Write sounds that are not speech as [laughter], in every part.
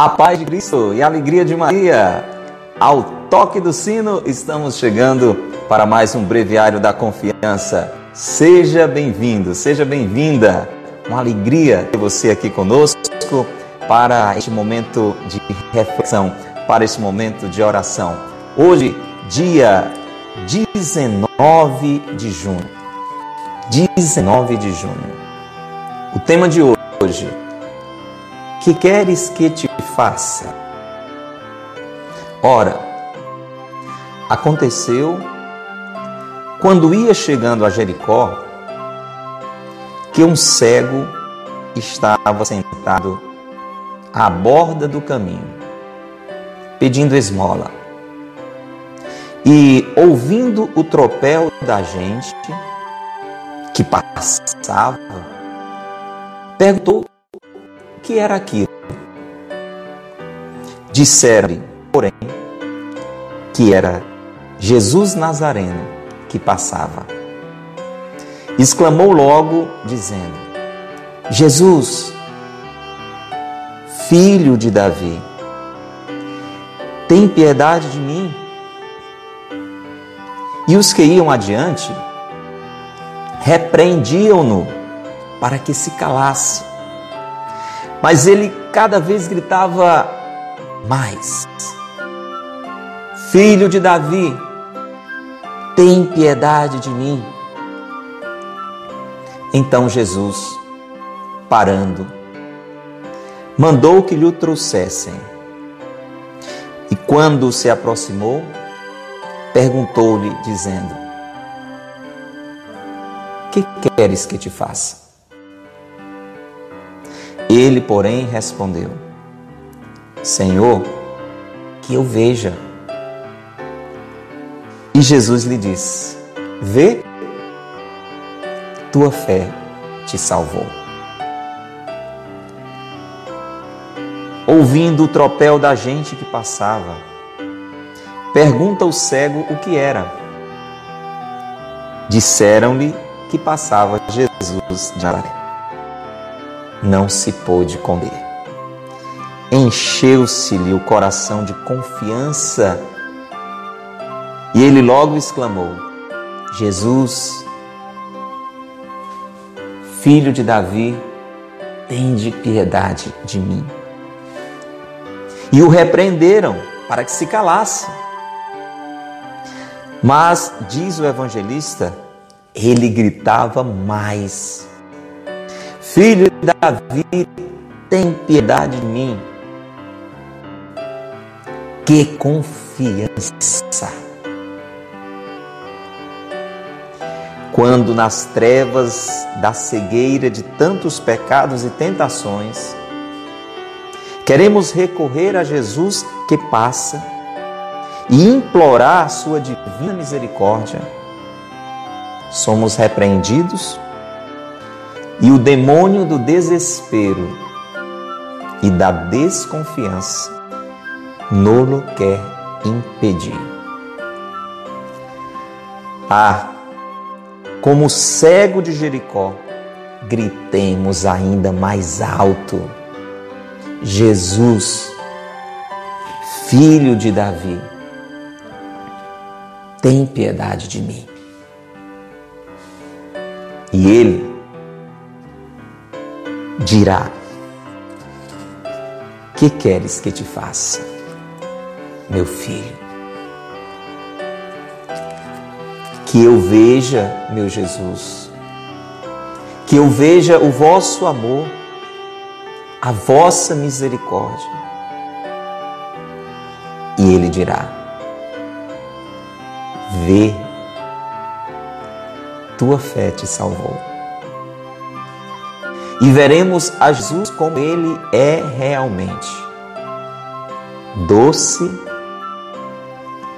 A paz de Cristo e a alegria de Maria. Ao toque do sino, estamos chegando para mais um breviário da confiança. Seja bem-vindo, seja bem-vinda. Uma alegria ter você aqui conosco para este momento de reflexão, para este momento de oração. Hoje, dia 19 de junho. 19 de junho. O tema de hoje: Que queres que te faça? Ora, aconteceu quando ia chegando a Jericó que um cego estava sentado à borda do caminho, pedindo esmola. E ouvindo o tropel da gente que passava, perguntou que era aquilo. Disseram-lhe, porém, que era Jesus Nazareno que passava. Exclamou logo, dizendo: Jesus, filho de Davi, tem piedade de mim. E os que iam adiante repreendiam-no para que se calasse. Mas ele cada vez gritava mais: Filho de Davi, tem piedade de mim. Então Jesus, parando, mandou que lhe trouxessem. E quando se aproximou, perguntou-lhe, dizendo: Que queres que te faça? Ele, porém, respondeu: Senhor, que eu veja. E Jesus lhe disse: Vê, tua fé te salvou. Ouvindo o tropel da gente que passava, pergunta o cego o que era. Disseram-lhe que passava Jesus de Nazaré. Não se pôde conter. Encheu-se-lhe o coração de confiança e ele logo exclamou: Jesus, filho de Davi, tende piedade de mim. E o repreenderam para que se calasse. Mas, diz o evangelista, ele gritava mais: Filho de Davi, tem piedade de mim. Que confiança! Quando nas trevas da cegueira de tantos pecados e tentações, queremos recorrer a Jesus que passa e implorar a sua divina misericórdia, somos repreendidos e o demônio do desespero e da desconfiança nolo quer impedir. Ah, como o cego de Jericó, gritemos ainda mais alto: Jesus, filho de Davi, tem piedade de mim. E ele dirá: Que queres que te faça, meu filho? Que eu veja, meu Jesus, que eu veja o vosso amor, a vossa misericórdia. E ele dirá: Vê, tua fé te salvou. E veremos a Jesus como ele é realmente, doce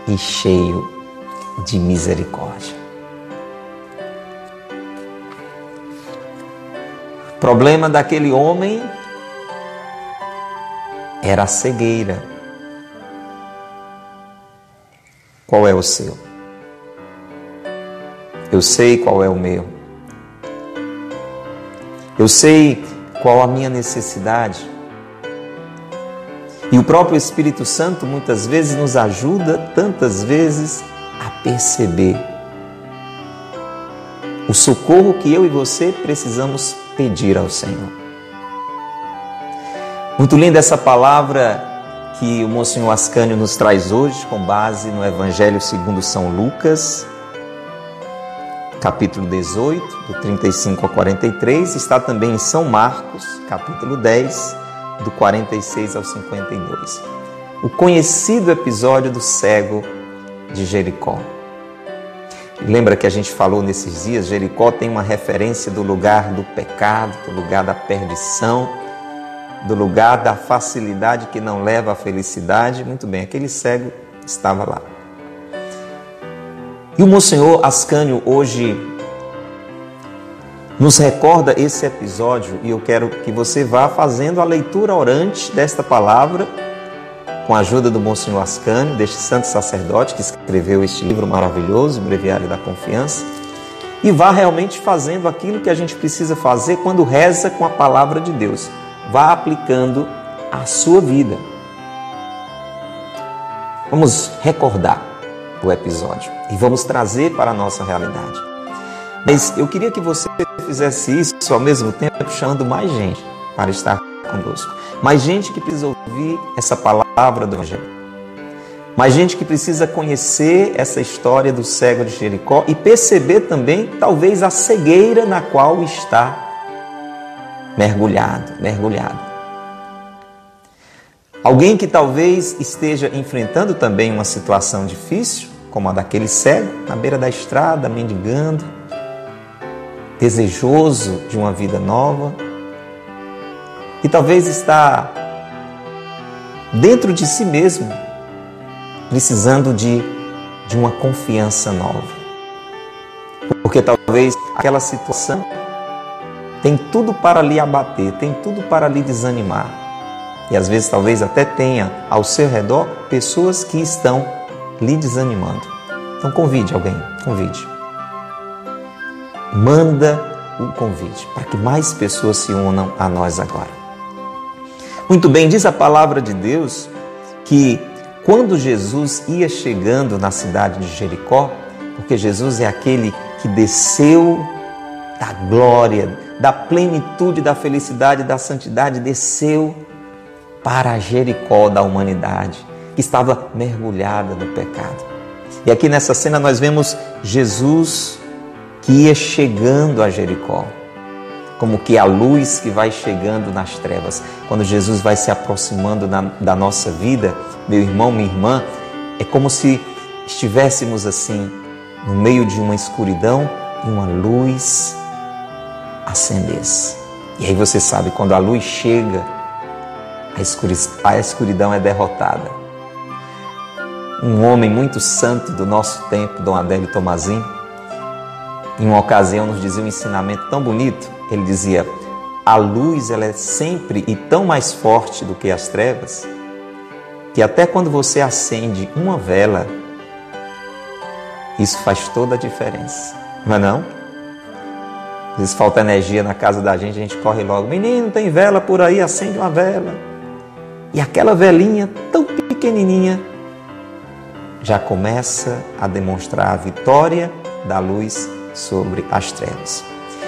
e cheio de misericórdia. O problema daquele homem era a cegueira. Qual é o seu? Eu sei qual é o meu. Eu sei qual a minha necessidade. E o próprio Espírito Santo muitas vezes nos ajuda, tantas vezes, a perceber o socorro que eu e você precisamos pedir ao Senhor. Muito linda essa palavra que o Monsenhor Ascânio nos traz hoje, com base no Evangelho segundo São Lucas, capítulo 18, do 35 a 43, está também em São Marcos, capítulo 10, do 46 ao 52. O conhecido episódio do cego de Jericó. Lembra que a gente falou nesses dias? Jericó tem uma referência do lugar do pecado, do lugar da perdição, do lugar da facilidade que não leva à felicidade. Muito bem, aquele cego estava lá. E o Monsenhor Ascânio hoje nos recorda esse episódio e eu quero que você vá fazendo a leitura orante desta palavra com a ajuda do Monsenhor Ascânio, deste santo sacerdote que escreveu este livro maravilhoso, Breviário da Confiança, e vá realmente fazendo aquilo que a gente precisa fazer quando reza com a palavra de Deus. Vá aplicando a sua vida. Vamos recordar o episódio e vamos trazer para a nossa realidade. Mas eu queria que você fizesse isso ao mesmo tempo, chamando mais gente para estar conosco. Mais gente que precisa ouvir essa palavra do Evangelho. Mais gente que precisa conhecer essa história do cego de Jericó e perceber também, talvez, a cegueira na qual está mergulhado, mergulhado. Alguém que talvez esteja enfrentando também uma situação difícil, como a daquele cego, na beira da estrada, mendigando, desejoso de uma vida nova e talvez está dentro de si mesmo precisando de, de uma confiança nova. Porque talvez aquela situação tem tudo para lhe abater, tem tudo para lhe desanimar. E às vezes talvez até tenha ao seu redor pessoas que estão lhe desanimando. Então convide alguém, convide manda o convite para que mais pessoas se unam a nós agora. Muito bem, diz a palavra de Deus que quando Jesus ia chegando na cidade de Jericó, porque Jesus é aquele que desceu da glória, da plenitude, da felicidade, da santidade, desceu para Jericó da humanidade, que estava mergulhada no pecado. E aqui nessa cena nós vemos Jesus que ia chegando a Jericó, como que a luz que vai chegando nas trevas. Quando Jesus vai se aproximando na, da nossa vida, meu irmão, minha irmã, é como se estivéssemos assim, no meio de uma escuridão e uma luz acendesse. E aí você sabe, quando a luz chega, a escuridão é derrotada. Um homem muito santo do nosso tempo, Dom Adélio Tomazin, em uma ocasião nos dizia um ensinamento tão bonito. Ele dizia: a luz ela é sempre e tão mais forte do que as trevas, que até quando você acende uma vela, isso faz toda a diferença. Não é não? Às vezes falta energia na casa da gente, a gente corre logo. Menino, tem vela por aí, acende uma vela. E aquela velinha tão pequenininha já começa a demonstrar a vitória da luz sobre as trevas.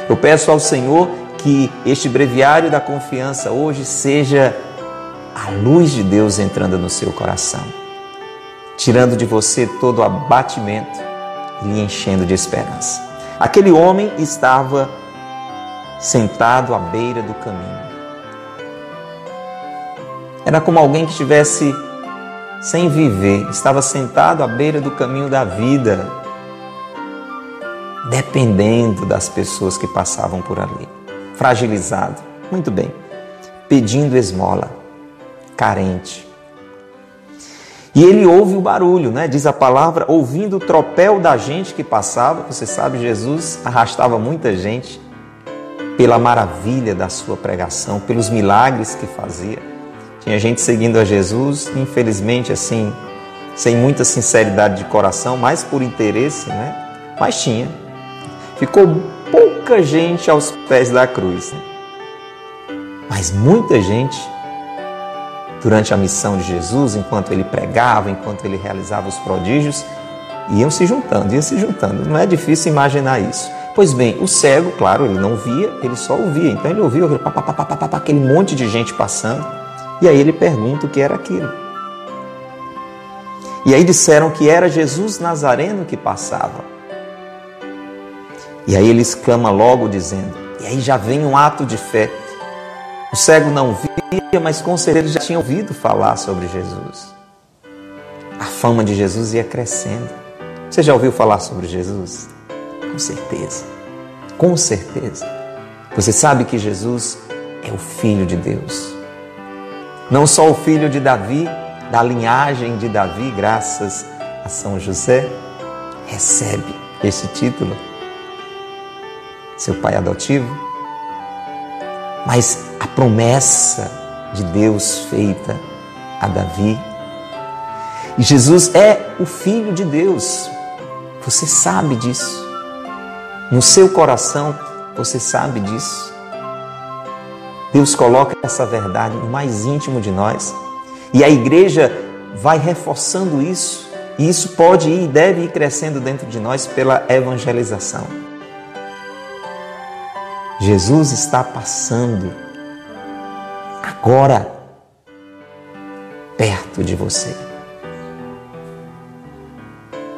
Eu peço ao Senhor que este breviário da confiança hoje seja a luz de Deus entrando no seu coração, tirando de você todo o abatimento e lhe enchendo de esperança. Aquele homem estava sentado à beira do caminho. Era como alguém que estivesse sem viver, estava sentado à beira do caminho da vida, dependendo das pessoas que passavam por ali. Fragilizado, muito bem, pedindo esmola, carente. E ele ouve o barulho, né? Diz a palavra, ouvindo o tropel da gente que passava. Você sabe, Jesus arrastava muita gente pela maravilha da sua pregação, pelos milagres que fazia. Tinha gente seguindo a Jesus, infelizmente, assim, sem muita sinceridade de coração, mais por interesse, né? Mas tinha ficou pouca gente aos pés da cruz. Mas muita gente durante a missão de Jesus, enquanto ele pregava, enquanto ele realizava os prodígios, iam se juntando, iam se juntando. Não é difícil imaginar isso. Pois bem, o cego, claro, ele não via, ele só ouvia. Então ele ouviu aquele, pá, pá, pá, aquele monte de gente passando. E aí ele pergunta o que era aquilo. E aí disseram que era Jesus Nazareno que passava. E aí ele exclama logo dizendo, e aí já vem um ato de fé. O cego não via, mas com certeza já tinha ouvido falar sobre Jesus. A fama de Jesus ia crescendo. Você já ouviu falar sobre Jesus? Com certeza. Com certeza. Você sabe que Jesus é o Filho de Deus. Não só o filho de Davi, da linhagem de Davi, graças a São José, recebe este título, seu pai adotivo, mas a promessa de Deus feita a Davi. E Jesus é o Filho de Deus, você sabe disso. No seu coração, você sabe disso. Deus coloca essa verdade no mais íntimo de nós e a igreja vai reforçando isso, e isso pode ir e deve ir crescendo dentro de nós pela evangelização. Jesus está passando agora perto de você.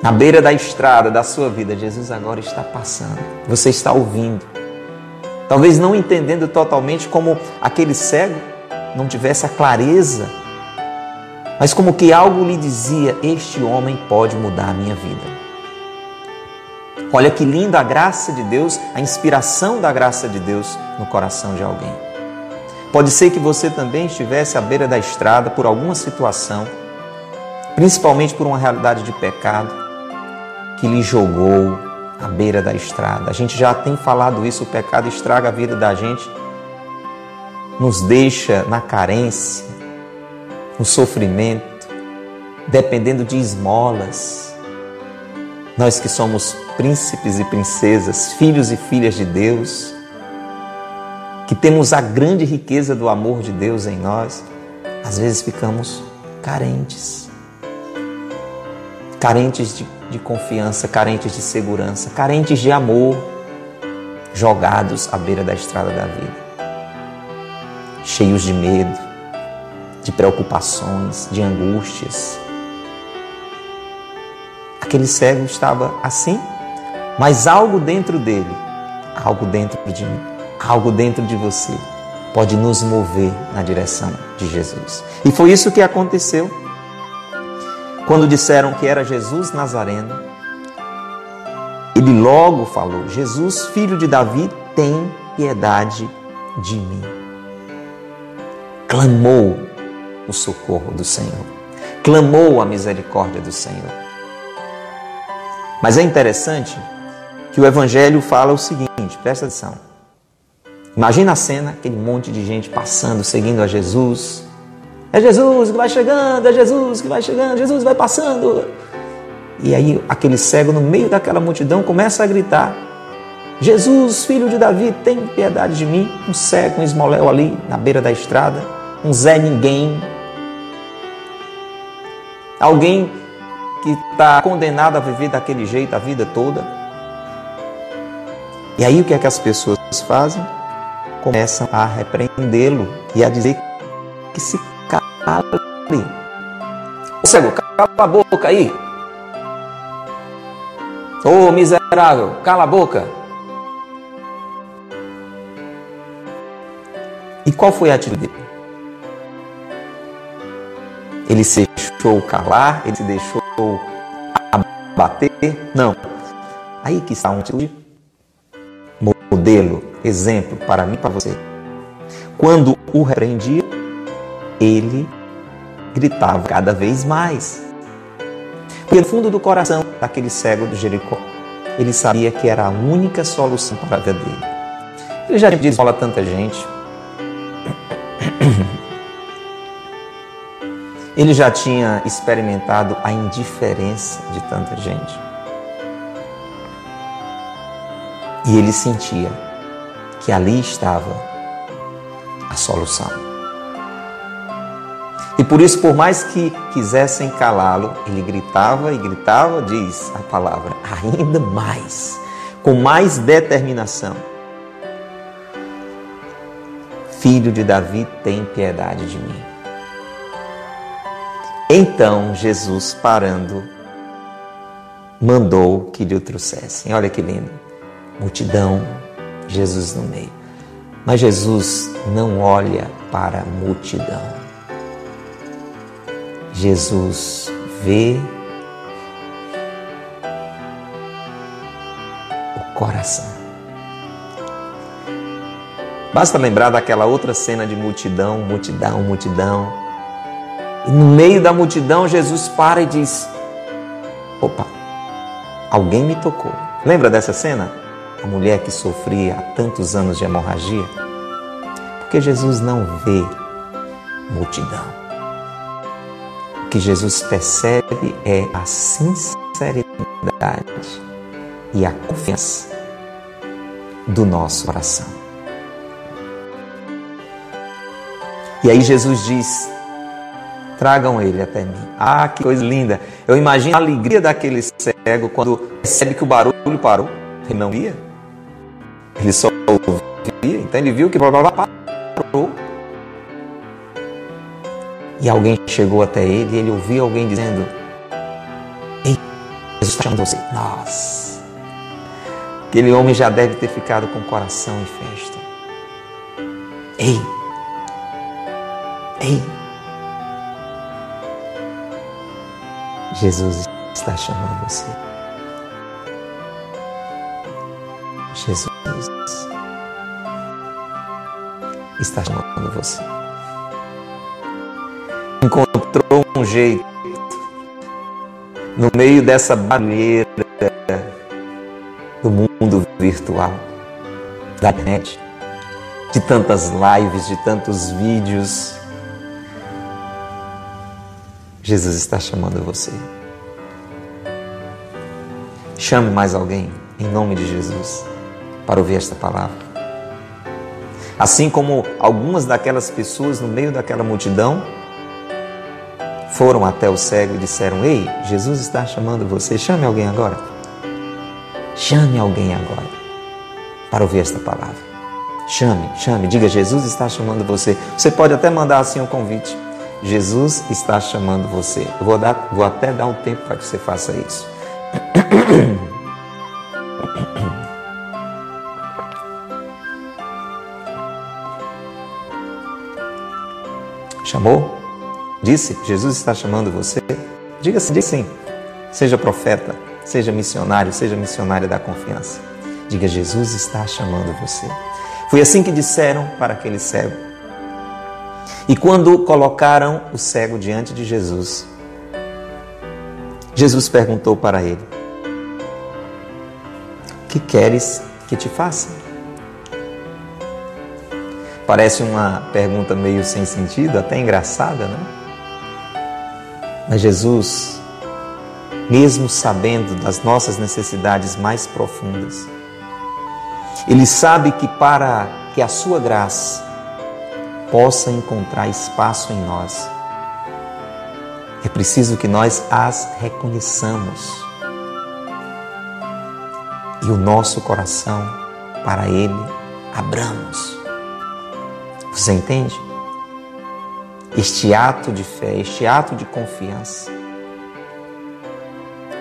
Na beira da estrada da sua vida, Jesus agora está passando. Você está ouvindo. Talvez não entendendo totalmente como aquele cego não tivesse a clareza, mas como que algo lhe dizia: Este homem pode mudar a minha vida. Olha que linda a graça de Deus, a inspiração da graça de Deus no coração de alguém. Pode ser que você também estivesse à beira da estrada por alguma situação, principalmente por uma realidade de pecado, que lhe jogou à beira da estrada. A gente já tem falado isso, o pecado estraga a vida da gente, nos deixa na carência, no sofrimento, dependendo de esmolas. Nós que somos príncipes e princesas, filhos e filhas de Deus, que temos a grande riqueza do amor de Deus em nós, às vezes ficamos carentes. Carentes de de confiança, carentes de segurança, carentes de amor, jogados à beira da estrada da vida, cheios de medo, de preocupações, de angústias. Aquele cego estava assim, mas algo dentro dele, algo dentro de mim, algo dentro de você pode nos mover na direção de Jesus. E foi isso que aconteceu quando disseram que era Jesus Nazareno, ele logo falou: Jesus, filho de Davi, tem piedade de mim. Clamou o socorro do Senhor, clamou a misericórdia do Senhor. Mas é interessante que o Evangelho fala o seguinte: presta atenção. Imagina a cena, aquele monte de gente passando, seguindo a Jesus, é Jesus que vai chegando, é Jesus que vai chegando, Jesus vai passando. E aí aquele cego no meio daquela multidão começa a gritar: Jesus, filho de Davi, tem piedade de mim. Um cego, um esmoléu ali na beira da estrada, um Zé Ninguém. Alguém que está condenado a viver daquele jeito a vida toda. E aí o que é que as pessoas fazem? Começam a repreendê-lo e a dizer que se Cale. Ô cego, cala a boca aí. Ô miserável, cala a boca. E qual foi a atitude dele? Ele se deixou calar, ele se deixou abater? Não. Aí que está um atitude modelo, exemplo para mim e para você. Quando o repreendia, ele gritava cada vez mais. Porque no fundo do coração daquele cego do Jericó, ele sabia que era a única solução para a vida dele. Ele já tinha dito a tanta gente. [coughs] Ele já tinha experimentado a indiferença de tanta gente. E ele sentia que ali estava a solução. E por isso, por mais que quisessem calá-lo, ele gritava e gritava, diz a palavra, ainda mais, com mais determinação. Filho de Davi, tem piedade de mim. Então Jesus, parando, mandou que lhe o trouxessem. Olha que lindo. Multidão, Jesus no meio. Mas Jesus não olha para a multidão. Jesus vê o coração. Basta lembrar daquela outra cena de multidão, multidão, multidão. E no meio da multidão, Jesus para e diz: Opa, alguém me tocou. Lembra dessa cena? A mulher que sofria há tantos anos de hemorragia? Porque Jesus não vê multidão. O que Jesus percebe é a sinceridade e a confiança do nosso coração. E aí Jesus diz: tragam ele até mim. Ah, que coisa linda! Eu imagino a alegria daquele cego quando percebe que o barulho parou. Ele não via, ele só ouvia, então ele viu que parou. E alguém chegou até ele e ele ouviu alguém dizendo: Ei, Jesus está chamando você. Nossa! Aquele homem já deve ter ficado com coração em festa. Ei! Ei! Jesus está chamando você. Jesus está chamando você. Encontrou um jeito no meio dessa barreira do mundo virtual, da internet, de tantas lives, de tantos vídeos. Jesus está chamando você. Chame mais alguém, em nome de Jesus, para ouvir esta palavra. Assim como algumas daquelas pessoas no meio daquela multidão foram até o cego e disseram: Ei, Jesus está chamando você. Chame alguém agora. Chame alguém agora para ouvir esta palavra. Chame, chame, diga: Jesus está chamando você. Você pode até mandar assim um convite. Jesus está chamando você. Eu vou, dar, vou até dar um tempo para que você faça isso. [coughs] Chamou? Disse? Jesus está chamando você? Diga sim, diga sim. Seja profeta, seja missionário, seja missionária da confiança. Diga: Jesus está chamando você. Foi assim que disseram para aquele cego. E quando colocaram o cego diante de Jesus, Jesus perguntou para ele: Que queres que te faça? Parece uma pergunta meio sem sentido, até engraçada, né? Mas Jesus, mesmo sabendo das nossas necessidades mais profundas, Ele sabe que para que a Sua graça possa encontrar espaço em nós, é preciso que nós as reconheçamos e o nosso coração para Ele abramos. Você entende? Este ato de fé, este ato de confiança,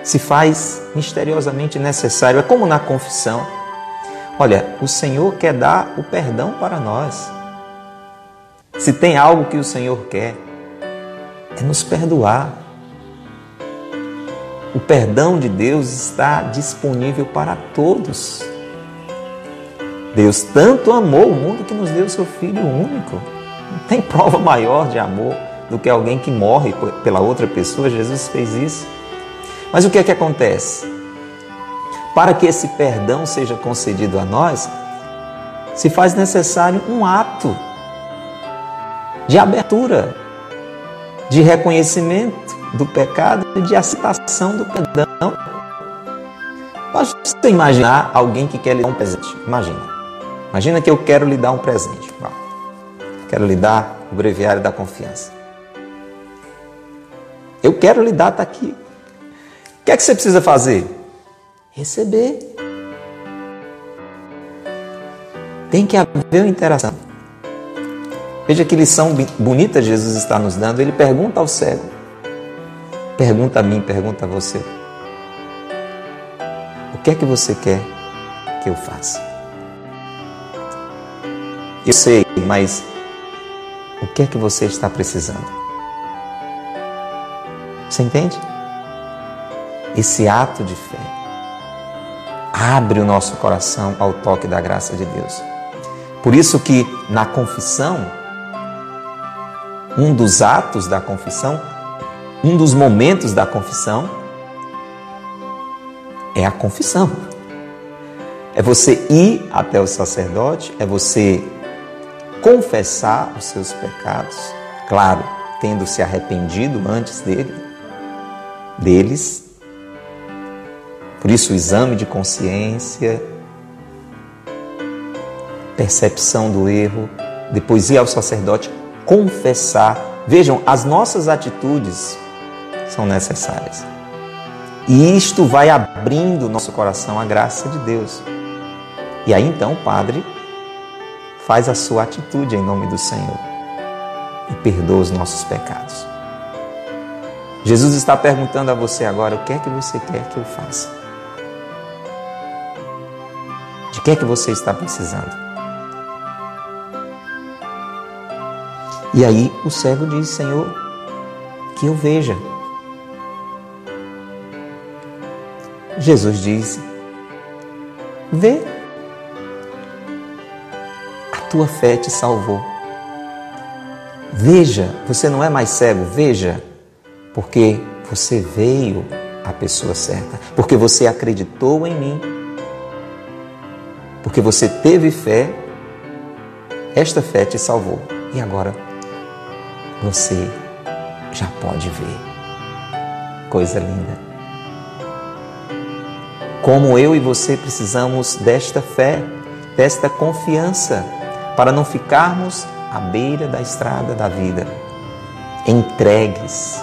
se faz misteriosamente necessário. É como na confissão. Olha, o Senhor quer dar o perdão para nós. Se tem algo que o Senhor quer, é nos perdoar. O perdão de Deus está disponível para todos. Deus tanto amou o mundo que nos deu seu Filho único. Tem prova maior de amor do que alguém que morre pela outra pessoa. Jesus fez isso. Mas o que é que acontece? Para que esse perdão seja concedido a nós, se faz necessário um ato de abertura, de reconhecimento do pecado e de aceitação do perdão. Pode você imaginar alguém que quer lhe dar um presente. Imagina. Imagina que eu quero lhe dar um presente. Quero lhe dar o breviário da confiança. Eu quero lhe dar, está aqui. O que é que você precisa fazer? Receber. Tem que haver uma interação. Veja que lição bonita Jesus está nos dando. Ele pergunta ao cego. Pergunta a mim, pergunta a você. O que é que você quer que eu faça? Eu sei, mas o que é que você está precisando? Você entende? Esse ato de fé abre o nosso coração ao toque da graça de Deus. Por isso que na confissão, um dos atos da confissão, um dos momentos da confissão é a confissão. É você ir até o sacerdote, é você confessar os seus pecados, claro, tendo se arrependido antes dele, deles. Por isso o exame de consciência, percepção do erro, depois ir ao sacerdote confessar. Vejam, as nossas atitudes são necessárias. E isto vai abrindo nosso coração à graça de Deus. E aí então o Padre faz a sua atitude em nome do Senhor e perdoa os nossos pecados. Jesus está perguntando a você agora: o que é que você quer que eu faça? De que é que você está precisando? E aí o cego diz: Senhor, que eu veja. Jesus diz: Vê tua fé te salvou. Veja, você não é mais cego, veja, porque você veio à pessoa certa, porque você acreditou em mim, porque você teve fé, esta fé te salvou. E agora você já pode ver. Coisa linda. Como eu e você precisamos desta fé, desta confiança para não ficarmos à beira da estrada da vida, entregues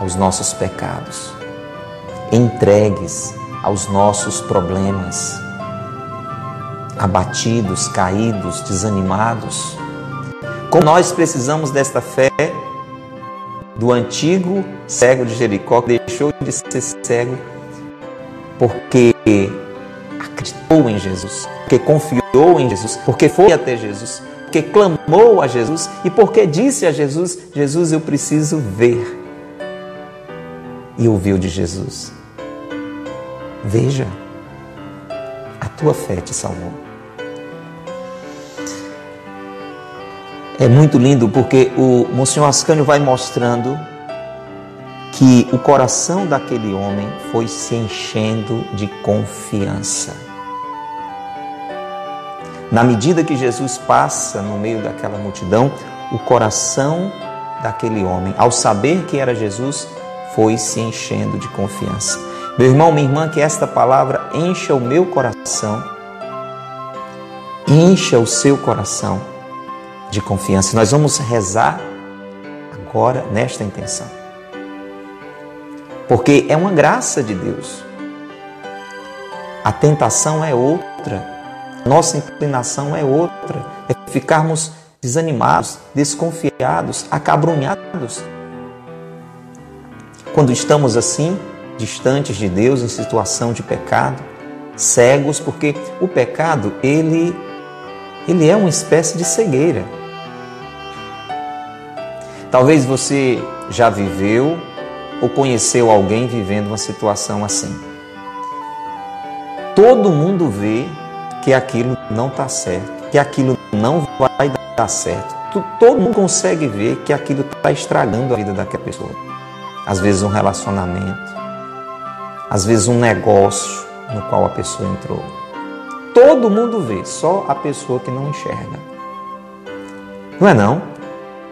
aos nossos pecados, entregues aos nossos problemas, abatidos, caídos, desanimados. Como nós precisamos desta fé do antigo cego de Jericó, que deixou de ser cego porque acreditou em Jesus, porque confiou em Jesus, porque foi até Jesus, porque clamou a Jesus e porque disse a Jesus: Jesus, eu preciso ver. E ouviu de Jesus: Veja, a tua fé te salvou. É muito lindo porque o Monsenhor Ascânio vai mostrando que o coração daquele homem foi se enchendo de confiança. Na medida que Jesus passa no meio daquela multidão, o coração daquele homem, ao saber que era Jesus, foi se enchendo de confiança. Meu irmão, minha irmã, que esta palavra encha o meu coração, encha o seu coração de confiança. Nós vamos rezar agora nesta intenção porque é uma graça de Deus. A tentação é outra, nossa inclinação é outra, é ficarmos desanimados, desconfiados, acabrunhados. Quando estamos assim, distantes de Deus, em situação de pecado, cegos, porque o pecado, ele, ele é uma espécie de cegueira. Talvez você já viveu ou conheceu alguém vivendo uma situação assim. Todo mundo vê que aquilo não está certo, que aquilo não vai dar certo. Todo mundo consegue ver que aquilo está estragando a vida daquela pessoa. Às vezes um relacionamento, às vezes um negócio no qual a pessoa entrou. Todo mundo vê, só a pessoa que não enxerga. Não é não?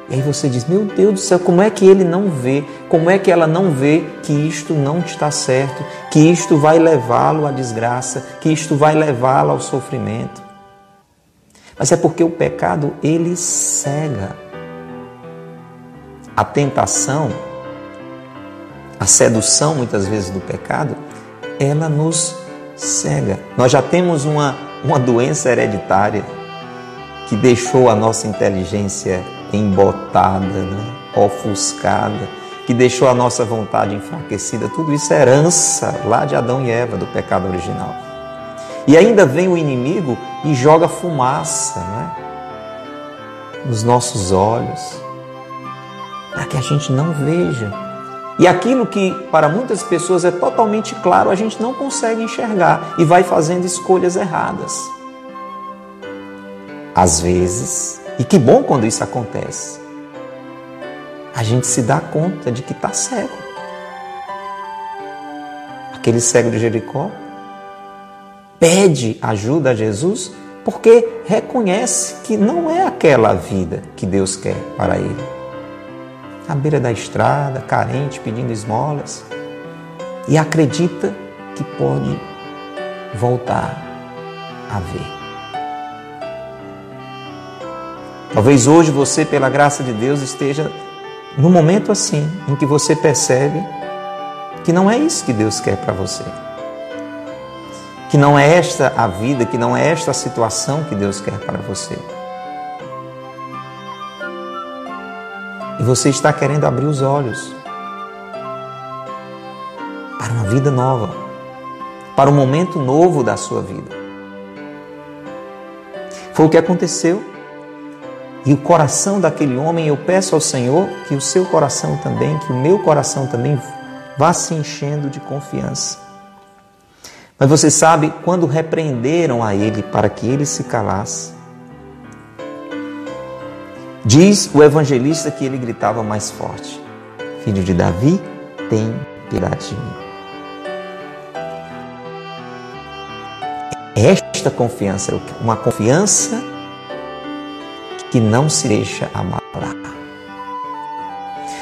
E aí você diz: Meu Deus do céu, como é que ele não vê? Como é que ela não vê que isto não está certo? Que isto vai levá-lo à desgraça? Que isto vai levá-lo ao sofrimento? Mas é porque o pecado ele cega. A tentação a sedução muitas vezes do pecado, ela nos cega. Nós já temos uma, uma doença hereditária que deixou a nossa inteligência embotada, né? ofuscada, que deixou a nossa vontade enfraquecida. Tudo isso é herança lá de Adão e Eva, do pecado original. E ainda vem o inimigo e joga fumaça né? nos nossos olhos, para que a gente não veja. E aquilo que para muitas pessoas é totalmente claro, a gente não consegue enxergar e vai fazendo escolhas erradas. Às vezes, e que bom quando isso acontece, a gente se dá conta de que está cego. Aquele cego de Jericó pede ajuda a Jesus porque reconhece que não é aquela vida que Deus quer para ele. À beira da estrada, carente, pedindo esmolas, e acredita que pode voltar a ver. Talvez hoje você, pela graça de Deus, esteja num momento assim, em que você percebe que não é isso que Deus quer para você que não é esta a vida, que não é esta a situação que Deus quer para você. E você está querendo abrir os olhos para uma vida nova, para um momento novo da sua vida. Foi o que aconteceu. E o coração daquele homem, eu peço ao Senhor que o seu coração também, que o meu coração também vá se enchendo de confiança mas você sabe, quando repreenderam a ele para que ele se calasse, diz o evangelista que ele gritava mais forte: Filho de Davi, tem piedade de mim. Esta confiança é uma confiança que não se deixa abalar.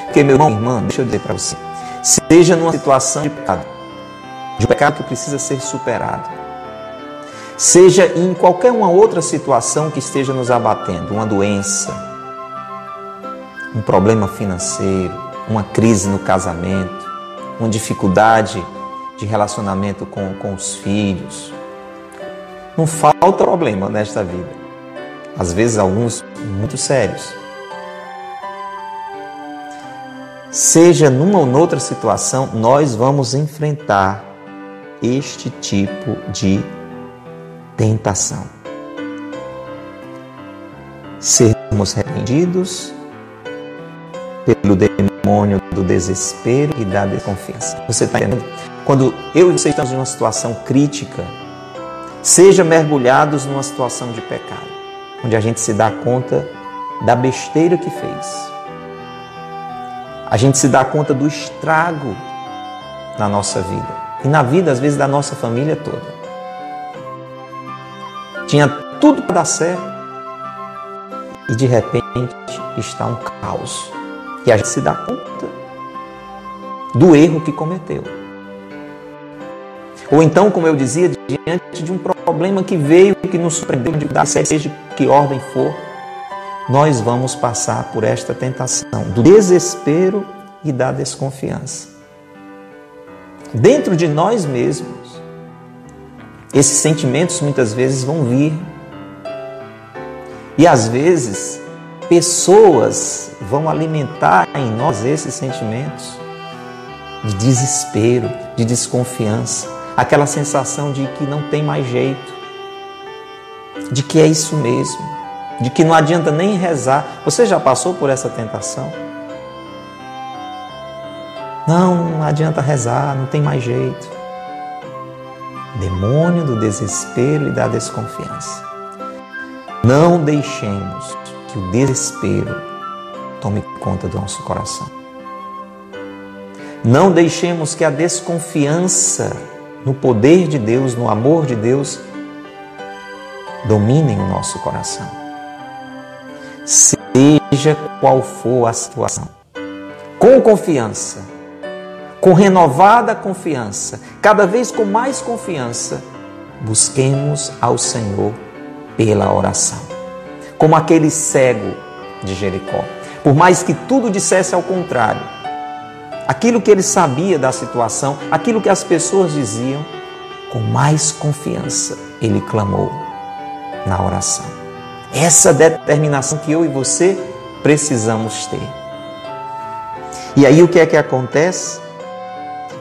Porque, meu irmão, irmã, deixa eu dizer para você: seja numa situação de pecado, de um pecado que precisa ser superado. Seja em qualquer uma outra situação que esteja nos abatendo, uma doença, um problema financeiro, uma crise no casamento, uma dificuldade de relacionamento com, com os filhos. Não falta problema nesta vida. Às vezes, alguns muito sérios. Seja numa ou noutra situação, nós vamos enfrentar este tipo de tentação. Sermos repreendidos pelo demônio do desespero e da desconfiança. Você está entendendo? Quando eu e você estamos em uma situação crítica, seja mergulhados numa situação de pecado, onde a gente se dá conta da besteira que fez. A gente se dá conta do estrago na nossa vida e na vida, às vezes, da nossa família toda. Tinha tudo para dar certo e de repente está um caos. E a gente se dá conta do erro que cometeu. Ou então, como eu dizia, diante de um problema que veio, que nos surpreendeu, de dar seja de que ordem for, nós vamos passar por esta tentação do desespero e da desconfiança dentro de nós mesmos, esses sentimentos muitas vezes vão vir. E às vezes, pessoas vão alimentar em nós esses sentimentos de desespero, de desconfiança, aquela sensação de que não tem mais jeito, de que é isso mesmo, de que não adianta nem rezar. Você já passou por essa tentação? Não, não adianta rezar, não tem mais jeito. Demônio do desespero e da desconfiança. Não deixemos que o desespero tome conta do nosso coração. Não deixemos que a desconfiança no poder de Deus, no amor de Deus, dominem o nosso coração. Seja qual for a situação, com confiança, com renovada confiança, cada vez com mais confiança, busquemos ao Senhor pela oração. Como aquele cego de Jericó. Por mais que tudo dissesse ao contrário, aquilo que ele sabia da situação, aquilo que as pessoas diziam, com mais confiança ele clamou na oração. Essa determinação que eu e você precisamos ter. E aí o que é que acontece?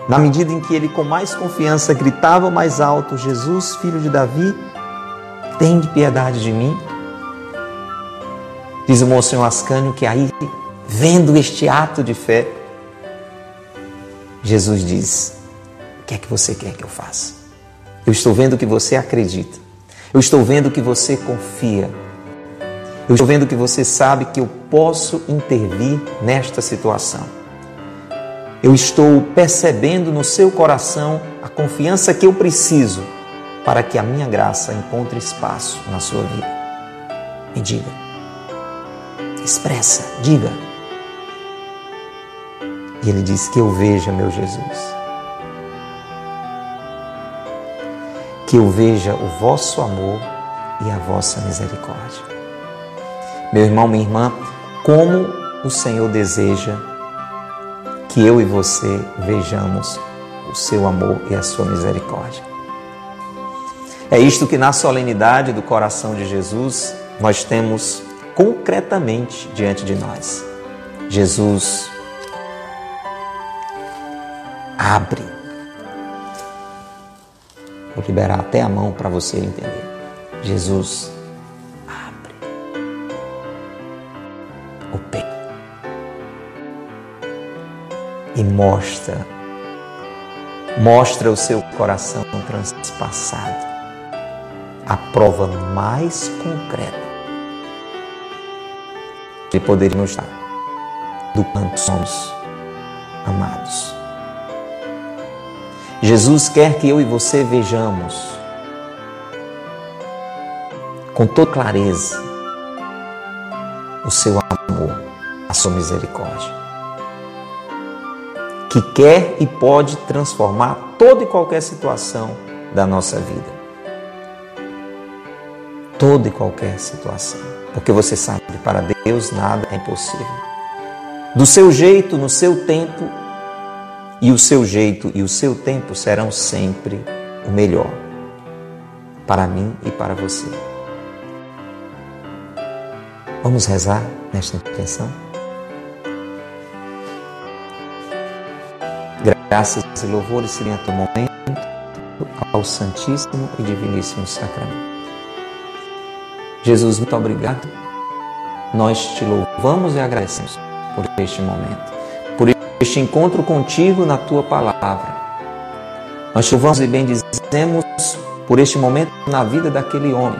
Na medida em que ele com mais confiança gritava mais alto: Jesus, filho de Davi, tem de piedade de mim. Diz o Monsenhor Ascânio que aí, vendo este ato de fé, Jesus diz: O que é que você quer que eu faça? Eu estou vendo que você acredita. Eu estou vendo que você confia. Eu estou vendo que você sabe que eu posso intervir nesta situação. Eu estou percebendo no seu coração a confiança que eu preciso para que a minha graça encontre espaço na sua vida. Me diga. Expressa, diga. E ele diz que eu veja meu Jesus. Que eu veja o vosso amor e a vossa misericórdia. Meu irmão, minha irmã, como o Senhor deseja que eu e você vejamos o seu amor e a sua misericórdia. É isto que na solenidade do coração de Jesus nós temos concretamente diante de nós. Jesus abre. Vou liberar até a mão para você entender. Jesus abre o peito e mostra mostra o seu coração transpassado a prova mais concreta de poderíamos dar do quanto somos amados. Jesus quer que eu e você vejamos com toda clareza o seu amor, a sua misericórdia, que quer e pode transformar toda e qualquer situação da nossa vida toda e qualquer situação. Porque você sabe, para Deus nada é impossível. Do seu jeito, no seu tempo, e o seu jeito e o seu tempo serão sempre o melhor para mim e para você. Vamos rezar nesta intenção? Graças e louvores seriam a momento ao Santíssimo e Diviníssimo Sacramento. Jesus, muito obrigado. Nós te louvamos e agradecemos por este momento, este encontro contigo na tua palavra. Nós louvamos e bendizemos por este momento na vida daquele homem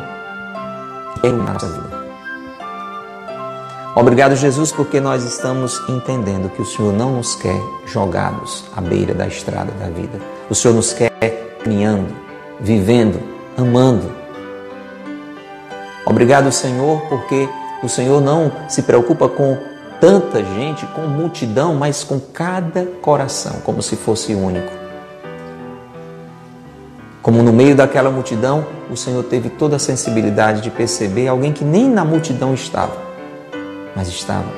na nossa vida. Obrigado, Jesus, porque nós estamos entendendo que o Senhor não nos quer jogados à beira da estrada da vida. O Senhor nos quer caminhando, vivendo, amando Obrigado, Senhor, porque o Senhor não se preocupa com tanta gente, com multidão, mas com cada coração, como se fosse único. Como no meio daquela multidão, o Senhor teve toda a sensibilidade de perceber alguém que nem na multidão estava, mas estava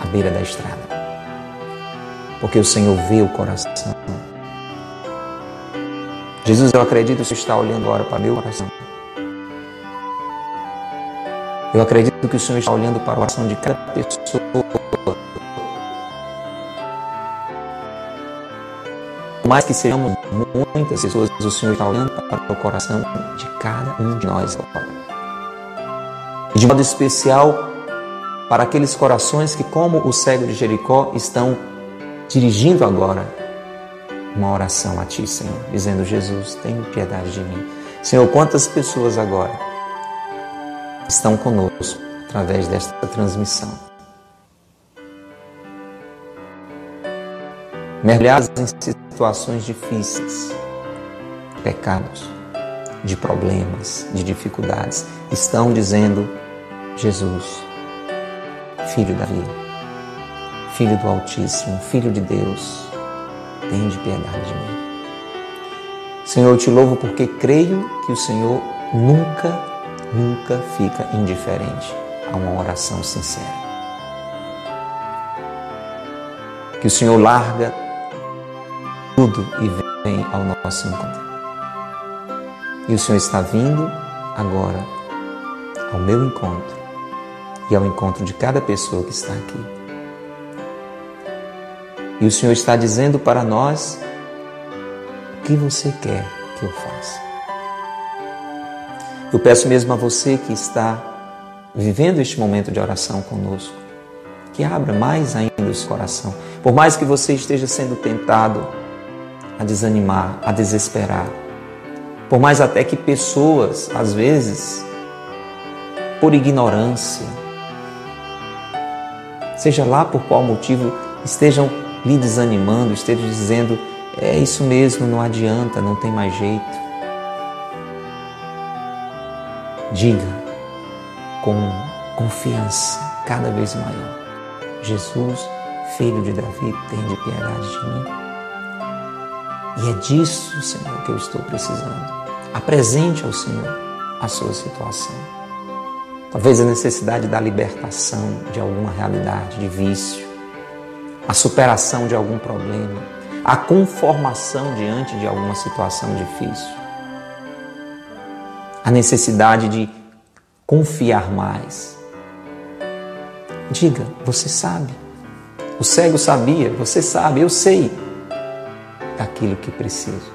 à beira da estrada. Porque o Senhor vê o coração. Jesus, eu acredito que Senhor está olhando agora para meu coração. Eu acredito que o Senhor está olhando para o coração de cada pessoa. Por mais que sejamos muitas pessoas, o Senhor está olhando para o coração de cada um de nós agora. De modo especial para aqueles corações que, como o cego de Jericó, estão dirigindo agora uma oração a Ti, Senhor, dizendo: Jesus, tenha piedade de mim. Senhor, quantas pessoas agora estão conosco através desta transmissão. Mergulhados em situações difíceis, pecados, de problemas, de dificuldades, estão dizendo: Jesus, Filho da vida, Filho do Altíssimo, Filho de Deus, tem de piedade de mim. Senhor, eu te louvo porque creio que o Senhor nunca nunca fica indiferente a uma oração sincera. que o Senhor larga tudo e vem ao nosso encontro. E o Senhor está vindo agora ao meu encontro e ao encontro de cada pessoa que está aqui. E o Senhor está dizendo para nós o que você quer que eu faça. Eu peço mesmo a você que está vivendo este momento de oração conosco, que abra mais ainda o seu coração. Por mais que você esteja sendo tentado a desanimar, a desesperar, por mais até que pessoas, às vezes, por ignorância, seja lá por qual motivo, estejam lhe desanimando, estejam dizendo: é isso mesmo, não adianta, não tem mais jeito. Diga com confiança cada vez maior: Jesus, filho de Davi, tem de piedade de mim. E é disso, Senhor, que eu estou precisando. Apresente ao Senhor a sua situação. Talvez a necessidade da libertação de alguma realidade, de vício, a superação de algum problema, a conformação diante de alguma situação difícil, a necessidade de confiar mais. Diga, você sabe. O cego sabia, você sabe, eu sei daquilo que preciso.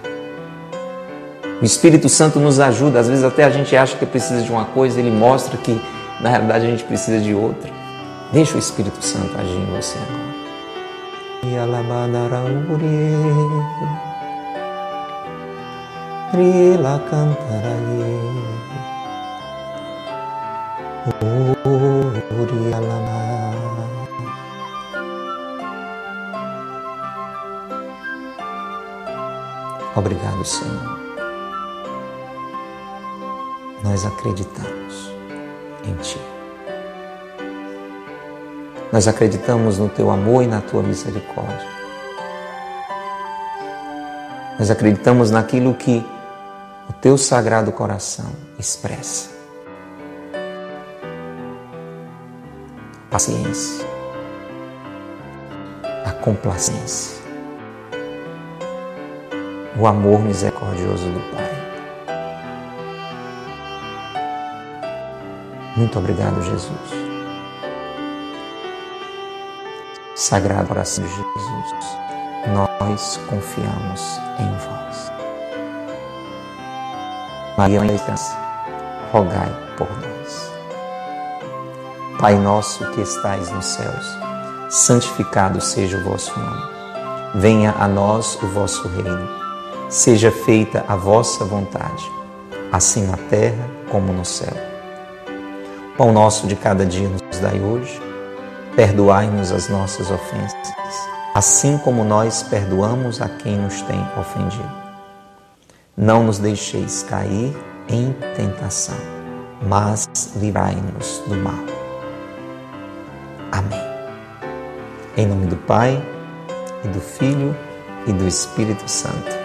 O Espírito Santo nos ajuda, às vezes até a gente acha que precisa de uma coisa, ele mostra que na realidade a gente precisa de outra. Deixa o Espírito Santo agir em você agora. Rila cantaraye Obrigado, Senhor. Nós acreditamos em Ti. Nós acreditamos no Teu amor e na Tua misericórdia. Nós acreditamos naquilo que o Teu sagrado coração expressa. Paciência, a complacência, o amor misericordioso do Pai. Muito obrigado, Jesus. Sagrado coração de Jesus, nós confiamos em vós. Maria, Mãe da rogai por nós. Pai nosso que estais nos céus, santificado seja o vosso nome. Venha a nós o vosso reino. Seja feita a vossa vontade, assim na terra como no céu. Pão nosso de cada dia nos dai hoje. Perdoai-nos as nossas ofensas, assim como nós perdoamos a quem nos tem ofendido. Não nos deixeis cair em tentação, mas livrai-nos do mal. Amém. Em nome do Pai, e do Filho, e do Espírito Santo.